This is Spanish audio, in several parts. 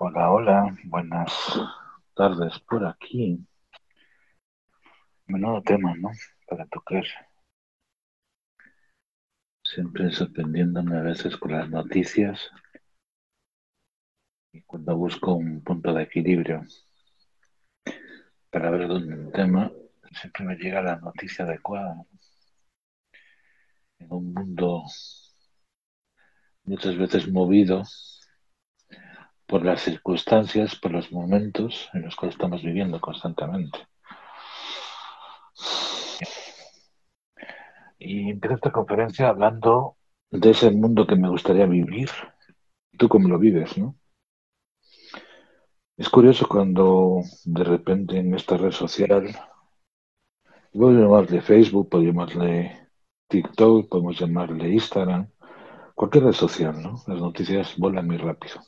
Hola, hola, buenas tardes por aquí. Menudo tema, ¿no? Para tocar. Siempre sorprendiéndome a veces con las noticias y cuando busco un punto de equilibrio para ver dónde un tema, siempre me llega la noticia adecuada. En un mundo muchas veces movido por las circunstancias, por los momentos en los cuales estamos viviendo constantemente. Y empiezo esta conferencia hablando de ese mundo que me gustaría vivir. Tú cómo lo vives, ¿no? Es curioso cuando de repente en esta red social, podemos llamarle Facebook, podemos llamarle TikTok, podemos llamarle Instagram, cualquier red social, ¿no? Las noticias vuelan muy rápido.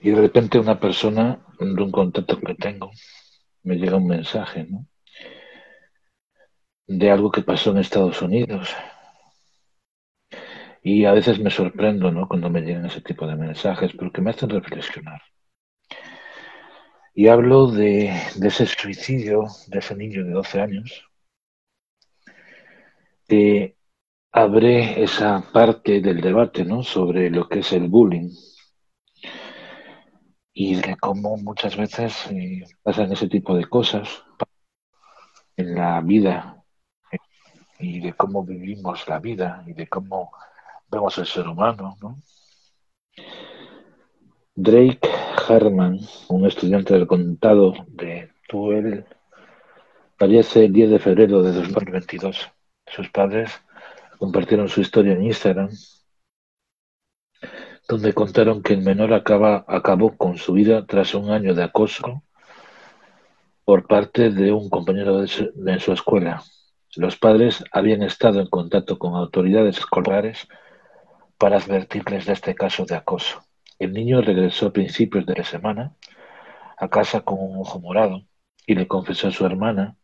Y de repente una persona de un contacto que tengo me llega un mensaje, ¿no? De algo que pasó en Estados Unidos. Y a veces me sorprendo, ¿no? Cuando me llegan ese tipo de mensajes, porque me hacen reflexionar. Y hablo de, ese suicidio de ese niño de 12 años, que abre esa parte del debate, ¿no? Sobre lo que es el bullying y de cómo muchas veces eh, pasan ese tipo de cosas en la vida y de cómo vivimos la vida y de cómo vemos el ser humano. ¿no? Drake Harman, un estudiante del contado de Tuel, fallece el 10 de febrero de 2022. Sus padres compartieron su historia en Instagram donde contaron que el menor acaba, acabó con su vida tras un año de acoso por parte de un compañero de su, escuela. Los padres habían estado en contacto con autoridades escolares para advertirles de este caso de acoso. El niño regresó a principios de la semana a casa con un ojo morado y le confesó a su hermana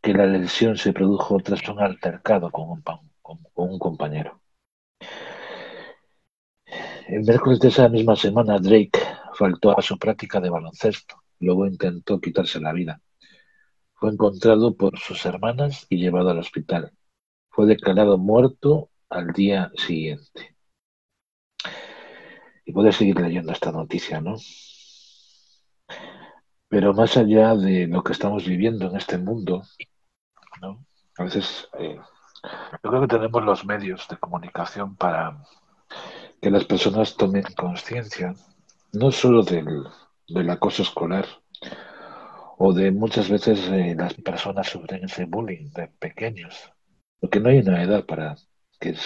que la lesión se produjo tras un altercado con un compañero. El miércoles de esa misma semana, Drake faltó a su práctica de baloncesto. Luego intentó quitarse la vida. Fue encontrado por sus hermanas y llevado al hospital. Fue declarado muerto al día siguiente. Y puedes seguir leyendo esta noticia, ¿no? Pero más allá de lo que estamos viviendo en este mundo, ¿no? A veces eh, yo creo que tenemos los medios de comunicación para que las personas tomen conciencia no solo del, del, acoso escolar o de muchas veces eh, las personas sufren ese bullying de pequeños, porque no hay una edad para que,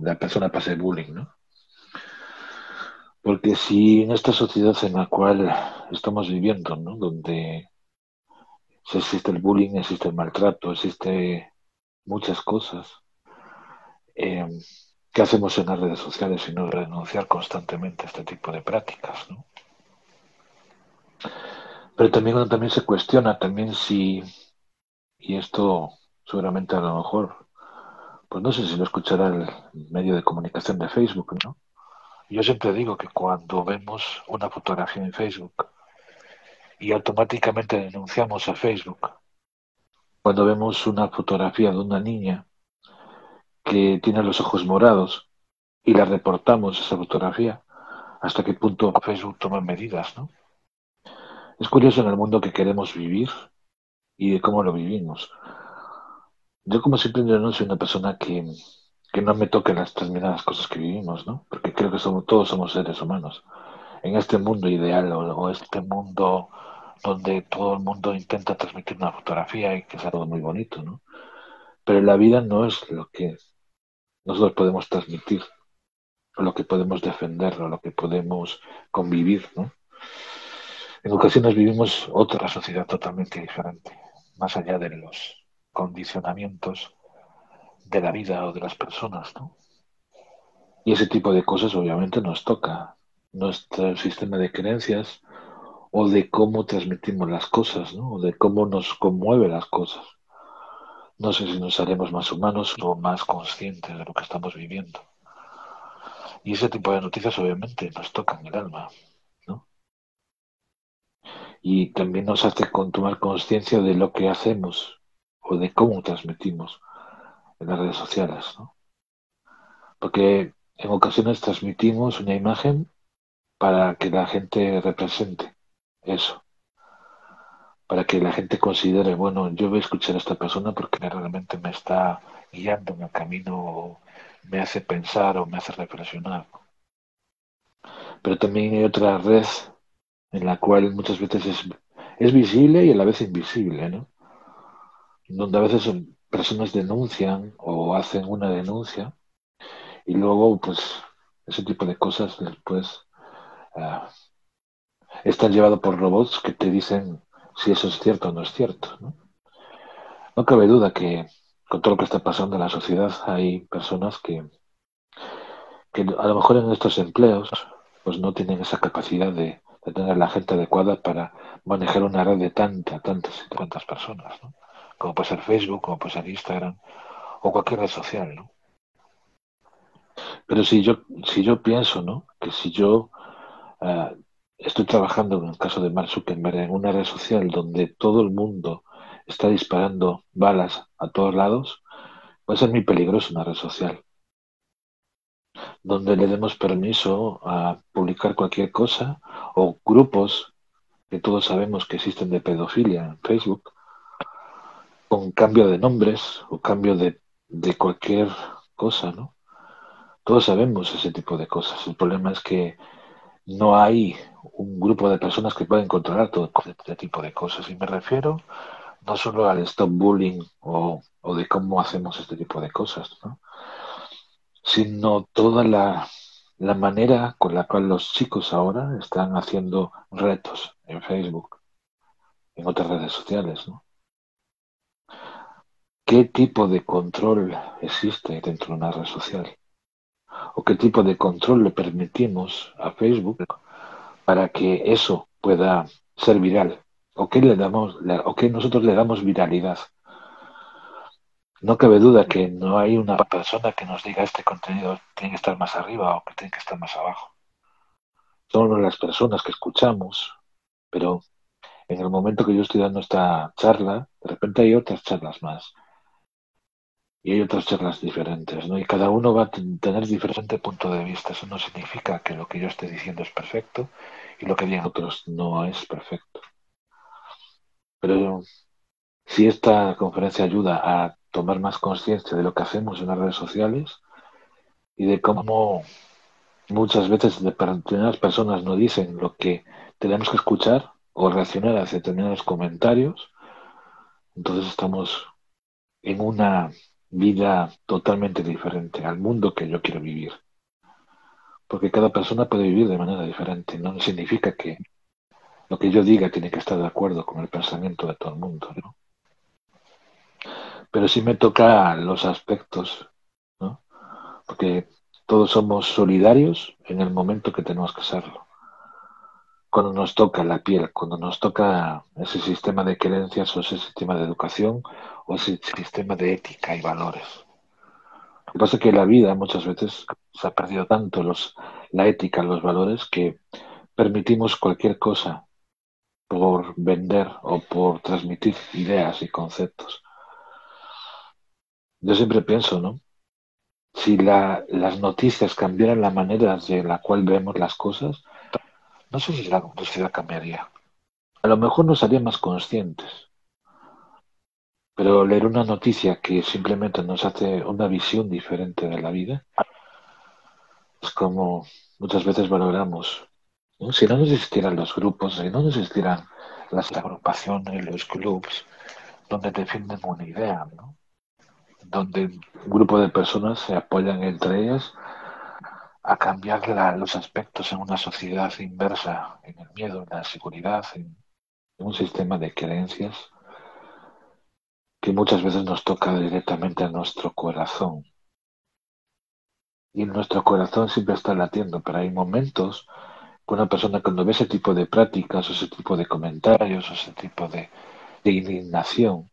la persona pase bullying, ¿no? Porque si en esta sociedad en la cual estamos viviendo, ¿no? Donde existe el bullying, existe el maltrato, existe muchas cosas, eh, ¿Qué hacemos en las redes sociales sino renunciar constantemente a este tipo de prácticas? ¿no? Pero también, también se cuestiona también si, y esto seguramente a lo mejor, pues no sé si lo escuchará el medio de comunicación de Facebook, ¿no? Yo siempre digo que cuando vemos una fotografía en Facebook y automáticamente denunciamos a Facebook, cuando vemos una fotografía de una niña que tiene los ojos morados y la reportamos esa fotografía, hasta qué punto Facebook toma medidas, ¿no? Es curioso en el mundo que queremos vivir y de cómo lo vivimos. Yo como siempre no soy una persona que, que no me toque las determinadas cosas que vivimos, ¿no? Porque creo que somos, todos somos seres humanos. En este mundo ideal o, este mundo donde todo el mundo intenta transmitir una fotografía y que sea todo muy bonito, ¿no? Pero la vida no es lo que nosotros podemos transmitir, lo que podemos defender, lo que podemos convivir, ¿no? En ocasiones vivimos otra sociedad totalmente diferente, más allá de los condicionamientos de la vida o de las personas, ¿no? Y ese tipo de cosas obviamente nos toca nuestro sistema de creencias o de cómo transmitimos las cosas, ¿no? O de cómo nos conmueve las cosas. No sé si nos haremos más humanos o más conscientes de lo que estamos viviendo. Y ese tipo de noticias obviamente nos tocan el alma, ¿no? Y también nos hace tomar conciencia de lo que hacemos o de cómo transmitimos en las redes sociales, ¿no? Porque en ocasiones transmitimos una imagen para que la gente represente eso, para que la gente considere, bueno, yo voy a escuchar a esta persona porque realmente me está guiando en el camino, me hace pensar o me hace reflexionar. Pero también hay otra red en la cual muchas veces es, es visible y a la vez invisible, ¿no? Donde a veces personas denuncian o hacen una denuncia y luego, pues, ese tipo de cosas después uh, están llevados por robots que te dicen si eso es cierto o no es cierto. ¿no? cabe duda que con todo lo que está pasando en la sociedad hay personas que, que a lo mejor en estos empleos pues no tienen esa capacidad de, de tener la gente adecuada para manejar una red de tantas, tantas y tantas personas, como puede ser Facebook, como puede ser Instagram o cualquier red social. ¿no? Pero si yo, si yo pienso, ¿no? Que si yo uh, estoy trabajando en el caso de Mark Zuckerberg en una red social donde todo el mundo está disparando balas a todos lados, puede ser muy peligroso una red social. Donde le demos permiso a publicar cualquier cosa o grupos que todos sabemos que existen de pedofilia en Facebook, con cambio de nombres o cambio de, de cualquier cosa, ¿no? Todos sabemos ese tipo de cosas. El problema es que no hay un grupo de personas que pueden controlar todo este tipo de cosas. Y me refiero no solo al stop bullying o, o de cómo hacemos este tipo de cosas, ¿no? sino toda la, la manera con la cual los chicos ahora están haciendo retos en Facebook, en otras redes sociales. ¿Qué tipo de control existe dentro de una red social? o qué tipo de control le permitimos a Facebook para que eso pueda ser viral o qué le damos o qué nosotros le damos viralidad. No cabe duda que no hay una persona que nos diga este contenido tiene que estar más arriba o que tiene que estar más abajo. Son las personas que escuchamos, pero en el momento que yo estoy dando esta charla, de repente hay otras charlas más y hay otras charlas diferentes, ¿no? Y cada uno va a tener diferente punto de vista. Eso no significa que lo que yo esté diciendo es perfecto y lo que digan otros no es perfecto. Pero si esta conferencia ayuda a tomar más conciencia de lo que hacemos en las redes sociales y de cómo muchas veces determinadas personas no dicen lo que tenemos que escuchar o reaccionar a determinados comentarios, entonces estamos en una vida totalmente diferente al mundo que yo quiero vivir. Porque cada persona puede vivir de manera diferente. No significa que lo que yo diga tiene que estar de acuerdo con el pensamiento de todo el mundo, ¿no? Pero sí me toca los aspectos, ¿no? Porque todos somos solidarios en el momento que tenemos que serlo. Cuando nos toca la piel, cuando nos toca ese sistema de creencias o ese sistema de educación o ese sistema de ética y valores. Lo que pasa es que la vida muchas veces se ha perdido tanto los, la ética, los valores, que permitimos cualquier cosa por vender o por transmitir ideas y conceptos. Yo siempre pienso, ¿no? Si la, las noticias cambiaran la manera de la cual vemos las cosas, no sé si la sociedad cambiaría. A lo mejor nos haría más conscientes, pero leer una noticia que simplemente nos hace una visión diferente de la vida es como muchas veces valoramos. ¿no? Si no existieran los grupos, si no existieran las agrupaciones, los clubs, donde defienden una idea, ¿no? donde un grupo de personas se apoyan entre ellas a cambiar la, los aspectos en una sociedad inversa, en el miedo, en la seguridad, en un sistema de creencias que muchas veces nos toca directamente a nuestro corazón. Y nuestro corazón siempre está latiendo, pero hay momentos que una persona cuando ve ese tipo de prácticas, o ese tipo de comentarios, o ese tipo de, de indignación,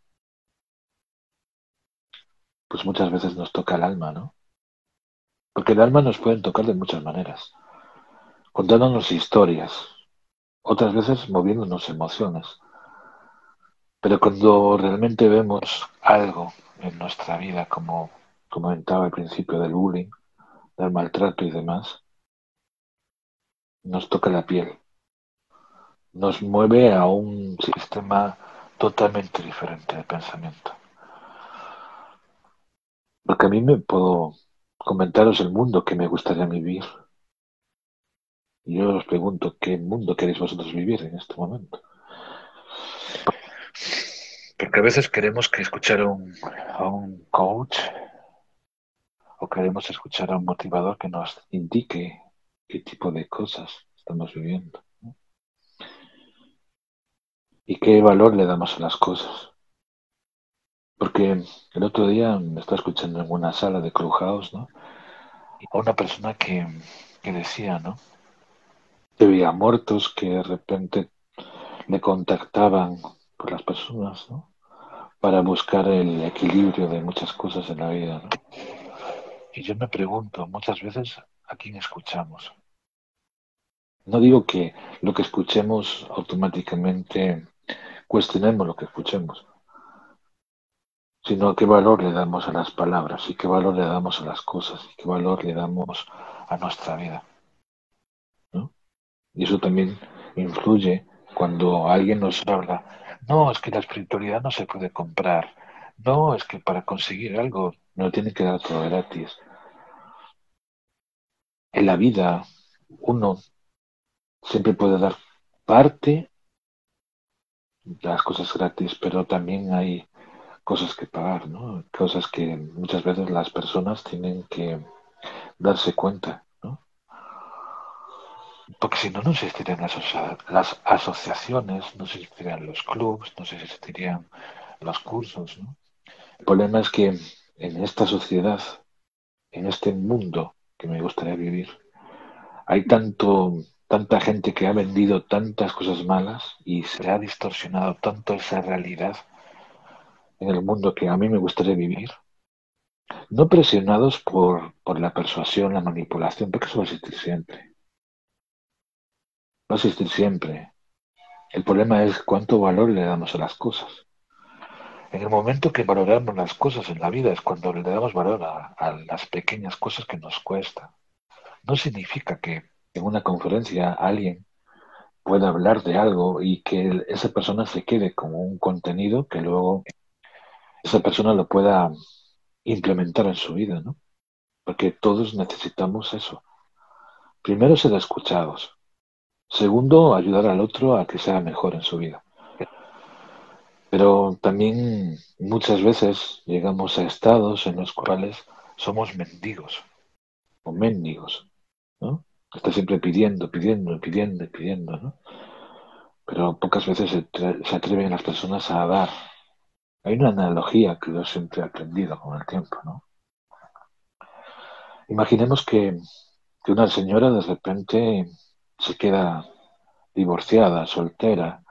pues muchas veces nos toca el alma, ¿no? Porque el alma nos pueden tocar de muchas maneras, contándonos historias, otras veces moviéndonos emociones. Pero cuando realmente vemos algo en nuestra vida, como comentaba al principio del bullying, del maltrato y demás, nos toca la piel. Nos mueve a un sistema totalmente diferente de pensamiento. Porque a mí me puedo comentaros el mundo que me gustaría vivir. Y yo os pregunto, ¿qué mundo queréis vosotros vivir en este momento? Porque a veces queremos que escuchar a un, a un coach o queremos escuchar a un motivador que nos indique qué tipo de cosas estamos viviendo. Y qué valor le damos a las cosas. Porque el otro día me estaba escuchando en una sala de Clubhouse, ¿no? A una persona que, que decía, ¿no? Que veía muertos que de repente le contactaban por las personas, ¿no? Para buscar el equilibrio de muchas cosas en la vida, ¿no? Y yo me pregunto muchas veces a quién escuchamos. No digo que lo que escuchemos automáticamente cuestionemos lo que escuchemos, sino qué valor le damos a las palabras y qué valor le damos a las cosas y qué valor le damos a nuestra vida. ¿no? Y eso también influye cuando alguien nos habla, no, es que la espiritualidad no se puede comprar, no, es que para conseguir algo no tiene que dar todo gratis. En la vida uno siempre puede dar parte de las cosas gratis, pero también hay cosas que pagar, ¿no? Cosas que muchas veces las personas tienen que darse cuenta, ¿no? Porque si no, no existirían las, las asociaciones, no existirían los clubs, no existirían los cursos, ¿no? El problema es que en esta sociedad, en este mundo que me gustaría vivir, hay tanto, tanta gente que ha vendido tantas cosas malas y se ha distorsionado tanto esa realidad en el mundo que a mí me gustaría vivir, no presionados por, por la persuasión, la manipulación, porque eso va a existir siempre. Va a existir siempre. El problema es cuánto valor le damos a las cosas. En el momento que valoramos las cosas en la vida es cuando le damos valor a, a las pequeñas cosas que nos cuestan. No significa que en una conferencia alguien pueda hablar de algo y que esa persona se quede con un contenido que luego esa persona lo pueda implementar en su vida, ¿no? Porque todos necesitamos eso. Primero, ser escuchados. Segundo, ayudar al otro a que sea mejor en su vida. Pero también muchas veces llegamos a estados en los cuales somos mendigos o mendigos, ¿no? Está siempre pidiendo, pidiendo, pidiendo, pidiendo, ¿no? Pero pocas veces se, se atreven las personas a dar, hay una analogía que yo siempre he aprendido con el tiempo, ¿no? Imaginemos que, una señora de repente se queda divorciada, soltera,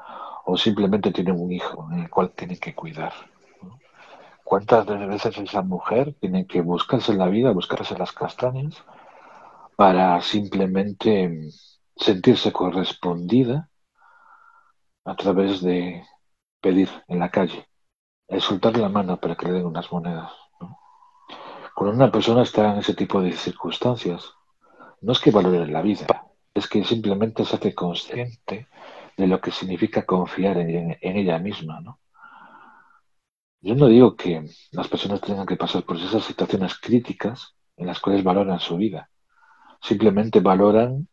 o simplemente tiene un hijo en el cual tiene que cuidar. ¿Cuántas veces esa mujer tiene que buscarse la vida, buscarse las castañas, para simplemente sentirse correspondida a través de pedir en la calle? El soltar la mano para que le den unas monedas. Cuando una persona está en ese tipo de circunstancias, no es que valore la vida, es que simplemente se hace consciente de lo que significa confiar en, ella misma. Yo no digo que las personas tengan que pasar por esas situaciones críticas en las cuales valoran su vida. Simplemente valoran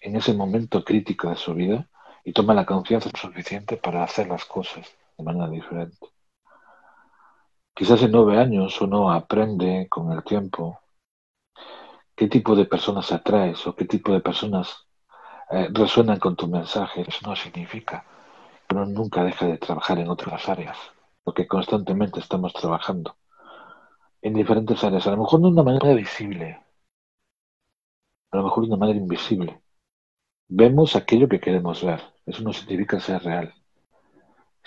en ese momento crítico de su vida y toman la confianza suficiente para hacer las cosas de manera diferente. Quizás en nueve años uno aprende con el tiempo qué tipo de personas atraes o qué tipo de personas eh, resuenan con tu mensaje. Eso no significa que uno nunca deja de trabajar en otras áreas, porque constantemente estamos trabajando en diferentes áreas, a lo mejor de una manera visible, a lo mejor de una manera invisible. Vemos aquello que queremos ver, eso no significa ser real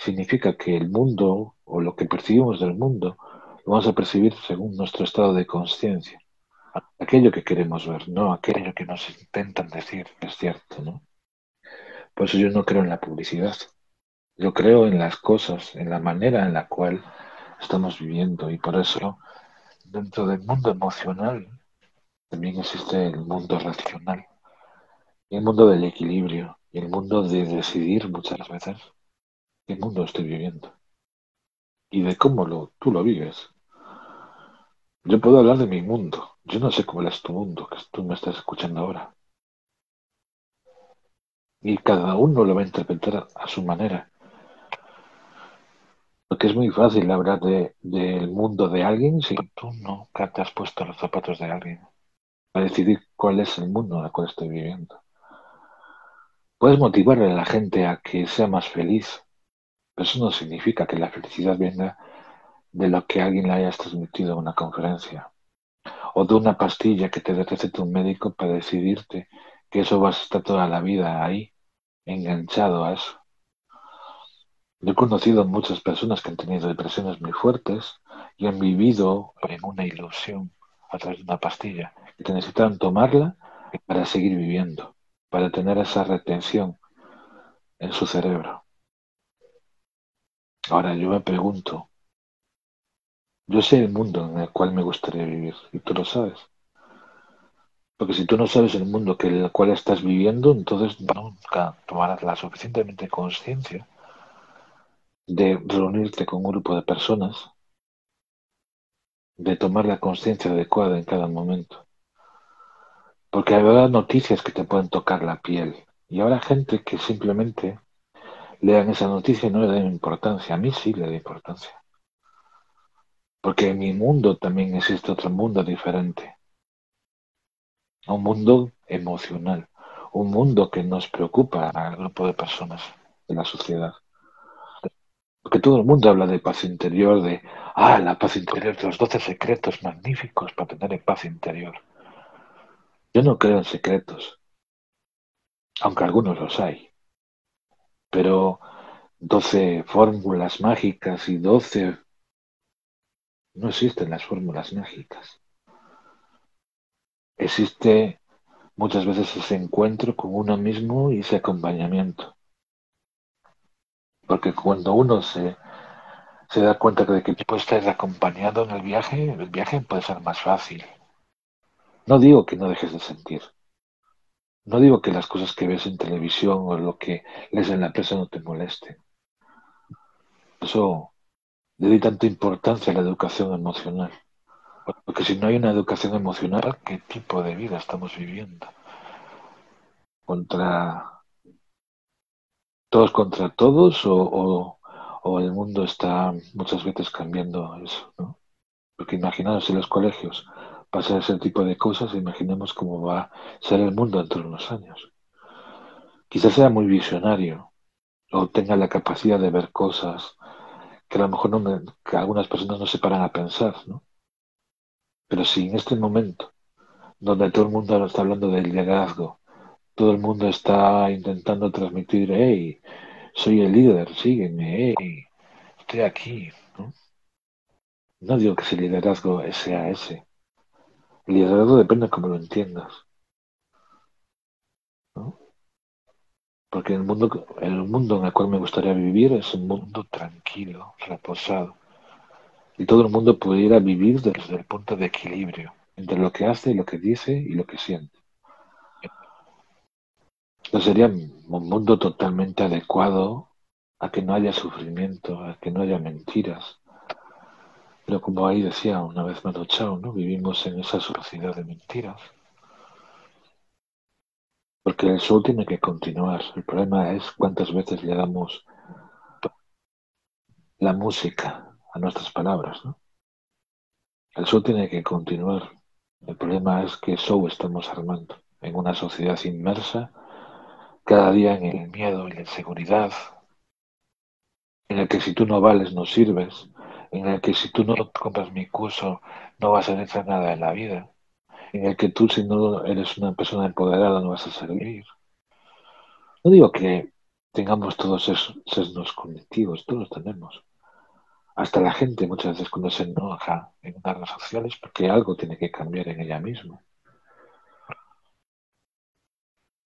significa que el mundo o lo que percibimos del mundo lo vamos a percibir según nuestro estado de conciencia. aquello que queremos ver, no aquello que nos intentan decir es cierto, ¿no? Por eso yo no creo en la publicidad. Yo creo en las cosas, en la manera en la cual estamos viviendo y por eso dentro del mundo emocional también existe el mundo racional, el mundo del equilibrio y el mundo de decidir muchas veces qué mundo estoy viviendo y de cómo lo, tú lo vives. Yo puedo hablar de mi mundo. Yo no sé cómo es tu mundo, que tú me estás escuchando ahora. Y cada uno lo va a interpretar a su manera. Porque es muy fácil hablar de, del mundo de alguien si tú nunca te has puesto los zapatos de alguien para decidir cuál es el mundo en el cual estoy viviendo. Puedes motivarle a la gente a que sea más feliz, eso no significa que la felicidad venga de lo que alguien le haya transmitido en una conferencia o de una pastilla que te recete un médico para decidirte que eso vas a estar toda la vida ahí, enganchado a eso. Yo he conocido muchas personas que han tenido depresiones muy fuertes y han vivido en una ilusión a través de una pastilla, que necesitan tomarla para seguir viviendo, para tener esa retención en su cerebro. Ahora yo me pregunto, yo sé el mundo en el cual me gustaría vivir y tú lo sabes. Porque si tú no sabes el mundo que el cual estás viviendo, entonces nunca tomarás la suficientemente conciencia de reunirte con un grupo de personas, de tomar la conciencia adecuada en cada momento. Porque habrá noticias que te pueden tocar la piel y habrá gente que simplemente lean esa noticia y no le den importancia. A mí sí le da importancia. Porque en mi mundo también existe otro mundo diferente. Un mundo emocional. Un mundo que nos preocupa al grupo de personas de la sociedad. Porque todo el mundo habla de paz interior, de, ah, la paz interior, de los doce secretos magníficos para tener paz interior. Yo no creo en secretos, aunque algunos los hay. Pero doce fórmulas mágicas y doce no existen las fórmulas mágicas. Existe muchas veces ese encuentro con uno mismo y ese acompañamiento. Porque cuando uno se, se da cuenta de que puede estar acompañado en el viaje, el viaje puede ser más fácil. No digo que no dejes de sentir. No digo que las cosas que ves en televisión o lo que lees en la prensa no te molesten. Eso le doy tanta importancia a la educación emocional. Porque si no hay una educación emocional, ¿qué tipo de vida estamos viviendo? ¿Contra todos contra todos o, el mundo está muchas veces cambiando eso? ¿no? Porque imaginaos si los colegios pasan ese tipo de cosas, imaginemos cómo va a ser el mundo dentro de unos años. Quizás sea muy visionario o tenga la capacidad de ver cosas que a lo mejor no que algunas personas no se paran a pensar, ¿no? Pero si en este momento, donde todo el mundo está hablando del liderazgo, todo el mundo está intentando transmitir, hey, soy el líder, sígueme, hey, estoy aquí, ¿no? No digo que ese liderazgo sea ese. El liderazgo depende de cómo lo entiendas. Porque el mundo, el mundo en el cual me gustaría vivir es un mundo tranquilo, reposado. Y todo el mundo pudiera vivir desde el punto de equilibrio entre lo que hace, lo que dice y lo que siente. Sería un mundo totalmente adecuado a que no haya sufrimiento, a que no haya mentiras. Pero como ahí decía una vez Manu Chao, ¿no? Vivimos en esa sociedad de mentiras. Porque el show tiene que continuar. El problema es cuántas veces le damos la música a nuestras palabras. El show tiene que continuar. El problema es que show estamos armando en una sociedad inmersa cada día en el miedo y la inseguridad, en el que si tú no vales no sirves, en el que si tú no compras mi curso no vas a hacer nada en la vida, en el que tú si no eres una persona empoderada no vas a servir. No digo que tengamos todos esos sesgos cognitivos, todos los tenemos. hasta la gente muchas veces cuando se enoja en unas redes porque algo tiene que cambiar en ella misma.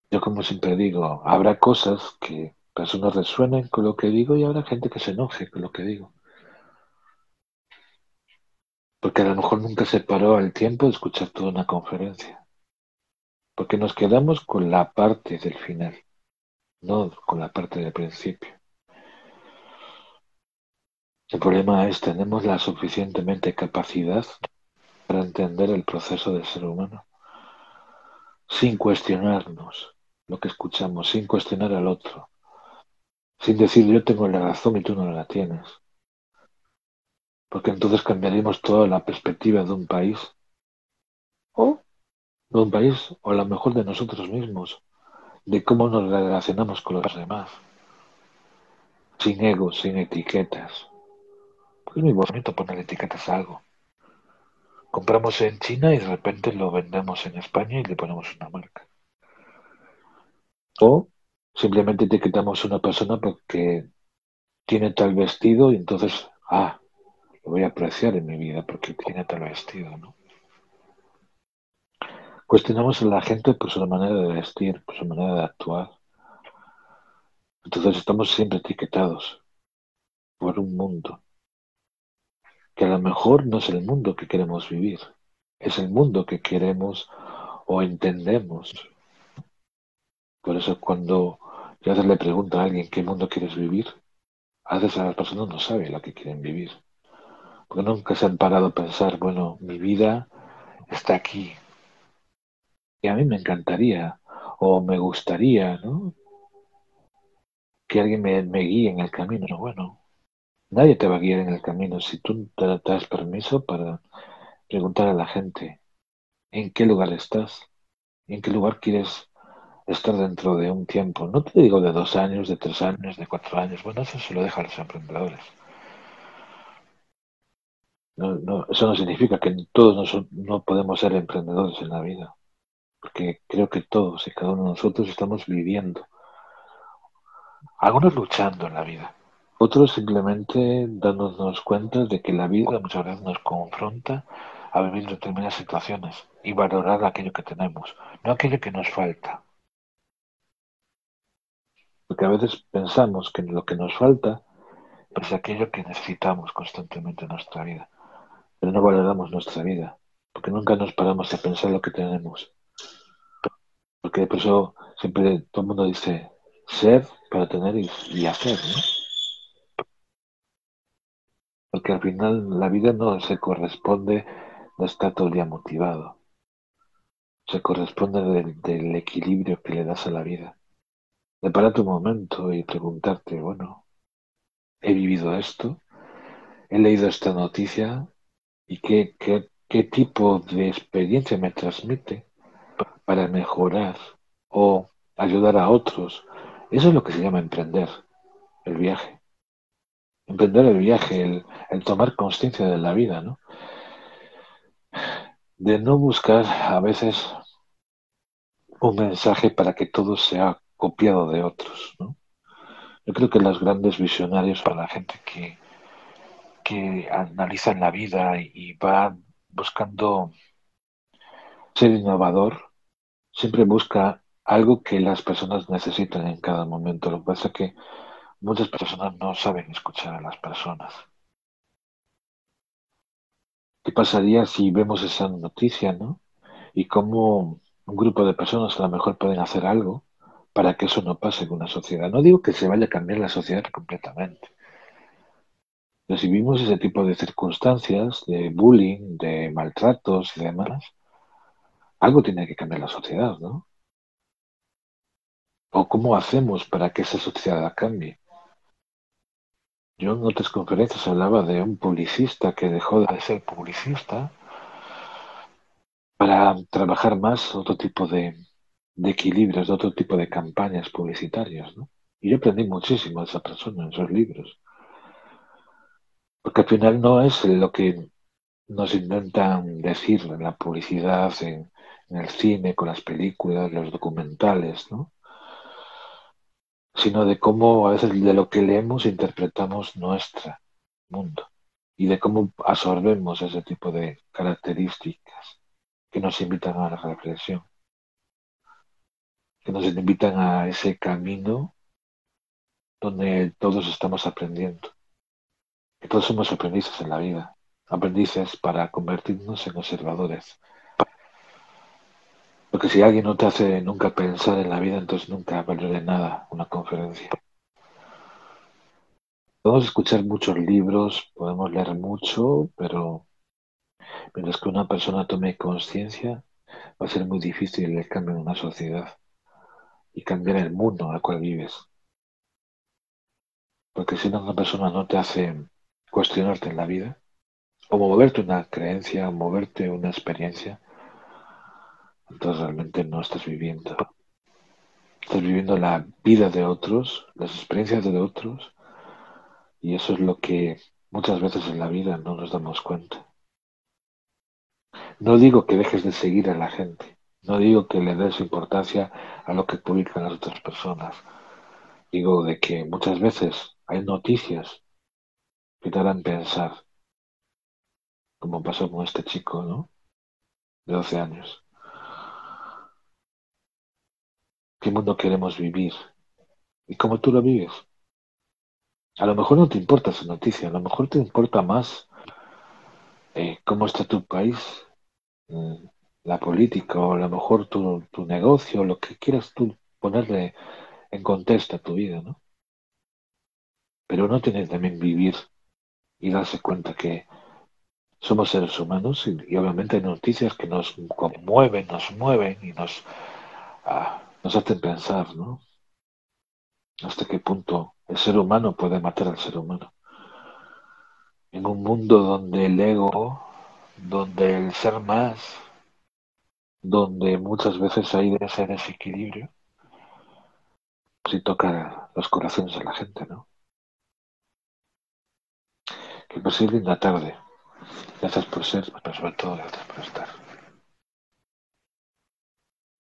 Yo como siempre digo, habrá cosas que personas resuenen con lo que digo y habrá gente que se enoje con lo que digo. Porque a lo mejor nunca se paró el tiempo de escuchar toda una conferencia. Porque nos quedamos con la parte del final, no con la parte del principio. El problema es, ¿tenemos la suficientemente capacidad para entender el proceso del ser humano? Sin cuestionarnos lo que escuchamos, sin cuestionar al otro, sin decir yo tengo la razón y tú no la tienes. Porque entonces cambiaríamos toda la perspectiva de un país. O de un país, o a lo mejor de nosotros mismos, de cómo nos relacionamos con los demás. Sin egos, sin etiquetas. Es muy bonito poner etiquetas a algo. Compramos en China y de repente lo vendemos en España y le ponemos una marca. O simplemente etiquetamos a una persona porque tiene tal vestido y entonces, ah, lo voy a apreciar en mi vida porque tiene tal vestido, ¿no? Cuestionamos a la gente por su manera de vestir, por su manera de actuar. Entonces estamos siempre etiquetados por un mundo que a lo mejor no es el mundo que queremos vivir, es el mundo que queremos o entendemos. Por eso cuando yo le pregunto a alguien qué mundo quieres vivir, a veces a las personas no saben lo que quieren vivir. Porque nunca se han parado a pensar, bueno, mi vida está aquí. Y a mí me encantaría o me gustaría, ¿no? Que alguien me, guíe en el camino. Bueno, Nadie te va a guiar en el camino si tú te das permiso para preguntar a la gente en qué lugar estás, en qué lugar quieres estar dentro de un tiempo. No te digo de dos años, de tres años, de cuatro años. Bueno, eso se lo deja a los emprendedores. No, eso no significa que todos no podemos ser emprendedores en la vida, porque creo que todos y cada uno de nosotros estamos viviendo, algunos luchando en la vida, otros simplemente dándonos cuenta de que la vida muchas veces nos confronta a vivir determinadas situaciones y valorar aquello que tenemos, no aquello que nos falta. Porque a veces pensamos que lo que nos falta es aquello que necesitamos constantemente en nuestra vida, pero no valoramos nuestra vida, porque nunca nos paramos a pensar lo que tenemos. Porque por eso siempre todo el mundo dice ser para tener y, hacer, ¿no? Porque al final la vida no se corresponde, no está todo el motivado. Se corresponde del, equilibrio que le das a la vida. De parar un momento y preguntarte, bueno, he vivido esto, he leído esta noticia y qué, qué, qué tipo de experiencia me transmite para mejorar o ayudar a otros. Eso es lo que se llama emprender, el viaje emprender el viaje, el, tomar conciencia de la vida, ¿no? De no buscar a veces un mensaje para que todo sea copiado de otros, ¿no? Yo creo que los grandes visionarios para la gente que, que analizan la vida y, va buscando ser innovador, siempre busca algo que las personas necesitan en cada momento. Lo que pasa es que Muchas personas no saben escuchar a las personas. ¿Qué pasaría si vemos esa noticia, no? Y cómo un grupo de personas a lo mejor pueden hacer algo para que eso no pase en una sociedad. No digo que se vaya a cambiar la sociedad completamente. Vimos ese tipo de circunstancias, de bullying, de maltratos y demás, algo tiene que cambiar la sociedad, ¿no? ¿O cómo hacemos para que esa sociedad cambie? Yo en otras conferencias hablaba de un publicista que dejó de ser publicista para trabajar más otro tipo de, equilibrios, otro tipo de campañas publicitarias. ¿no? Y yo aprendí muchísimo de esa persona en esos libros. Porque al final no es lo que nos intentan decir en la publicidad, en, el cine, con las películas, los documentales, ¿no? sino de cómo a veces de lo que leemos interpretamos nuestro mundo. y de cómo absorbemos ese tipo de características que nos invitan a la reflexión, que nos invitan a ese camino donde todos estamos aprendiendo, todos somos aprendices en la vida, aprendices para convertirnos en observadores. Porque si alguien no te hace nunca pensar en la vida, entonces nunca vale de nada una conferencia. Podemos escuchar muchos libros, podemos leer mucho, pero mientras que una persona tome conciencia, va a ser muy difícil el cambio en una sociedad y cambiar el mundo el cual vives. Porque si una persona no te hace cuestionarte en la vida, o moverte una creencia, o moverte una experiencia, entonces realmente no estás viviendo. Estás viviendo la vida de otros, las experiencias de otros, y eso es lo que muchas veces en la vida no nos damos cuenta. No digo que dejes de seguir a la gente, no digo que le des importancia a lo que publican las otras personas. Digo de que muchas veces hay noticias que pensar, como pasó con este chico, ¿no? De 12 años. ¿Qué mundo queremos vivir? ¿Y cómo tú lo vives? A lo mejor no te importa esa noticia, a lo mejor te importa más eh, cómo está tu país, mm, la política, o a lo mejor tu, tu negocio, lo que quieras tú ponerle en contexto a tu vida, ¿no? Pero no tienes también vivir y darse cuenta que somos seres humanos y, obviamente hay noticias que nos conmueven, nos mueven y nos, ah, nos hacen pensar, ¿no? hasta qué punto el ser humano puede matar al ser humano. En un mundo donde el ego, donde el ser más, donde muchas veces hay ese desequilibrio, si toca los corazones de la gente, ¿no? Que posible linda tarde. Gracias por ser, pero sobre todo gracias por estar.